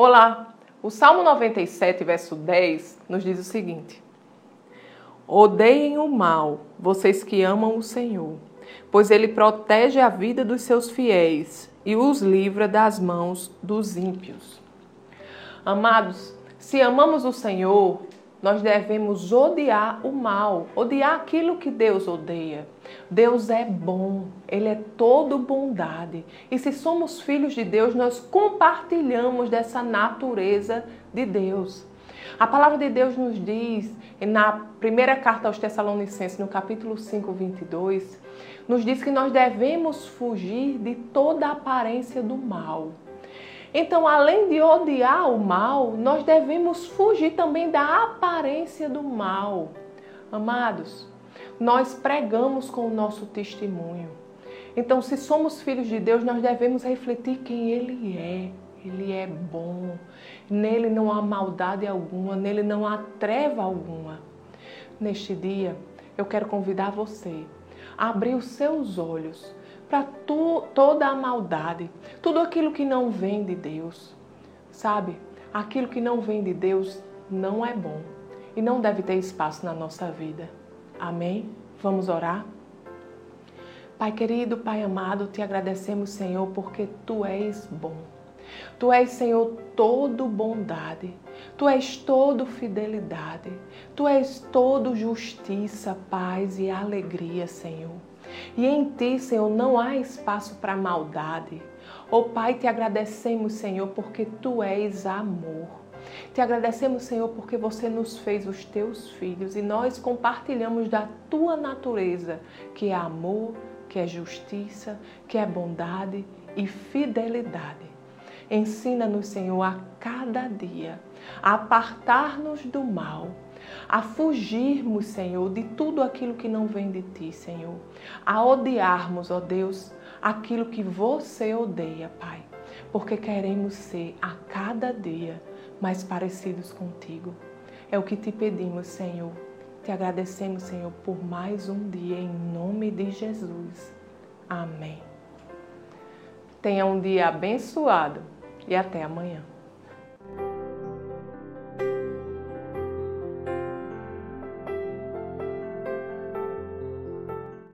Olá! O Salmo 97, verso 10, nos diz o seguinte: Odeiem o mal, vocês que amam o Senhor, pois ele protege a vida dos seus fiéis e os livra das mãos dos ímpios. Amados, se amamos o Senhor, nós devemos odiar o mal, odiar aquilo que Deus odeia. Deus é bom, Ele é todo bondade. E se somos filhos de Deus, nós compartilhamos dessa natureza de Deus. A palavra de Deus nos diz, na primeira carta aos Tessalonicenses, no capítulo 5, 22, nos diz que nós devemos fugir de toda aparência do mal. Então, além de odiar o mal, nós devemos fugir também da aparência do mal. Amados, nós pregamos com o nosso testemunho. Então, se somos filhos de Deus, nós devemos refletir quem Ele é. Ele é bom. Nele não há maldade alguma, nele não há treva alguma. Neste dia, eu quero convidar você a abrir os seus olhos para toda a maldade, tudo aquilo que não vem de Deus. Sabe? Aquilo que não vem de Deus não é bom e não deve ter espaço na nossa vida. Amém? Vamos orar? Pai querido, Pai amado, te agradecemos, Senhor, porque tu és bom. Tu és, Senhor, todo bondade. Tu és todo fidelidade. Tu és todo justiça, paz e alegria, Senhor. E em ti, Senhor, não há espaço para maldade. Oh Pai, te agradecemos, Senhor, porque tu és amor. Te agradecemos, Senhor, porque você nos fez os teus filhos e nós compartilhamos da tua natureza, que é amor, que é justiça, que é bondade e fidelidade. Ensina-nos, Senhor, a cada dia a apartar-nos do mal a fugirmos, Senhor, de tudo aquilo que não vem de ti, Senhor, a odiarmos, ó Deus, aquilo que você odeia, Pai, porque queremos ser a cada dia mais parecidos contigo. É o que te pedimos, Senhor. Te agradecemos, Senhor, por mais um dia em nome de Jesus. Amém. Tenha um dia abençoado e até amanhã.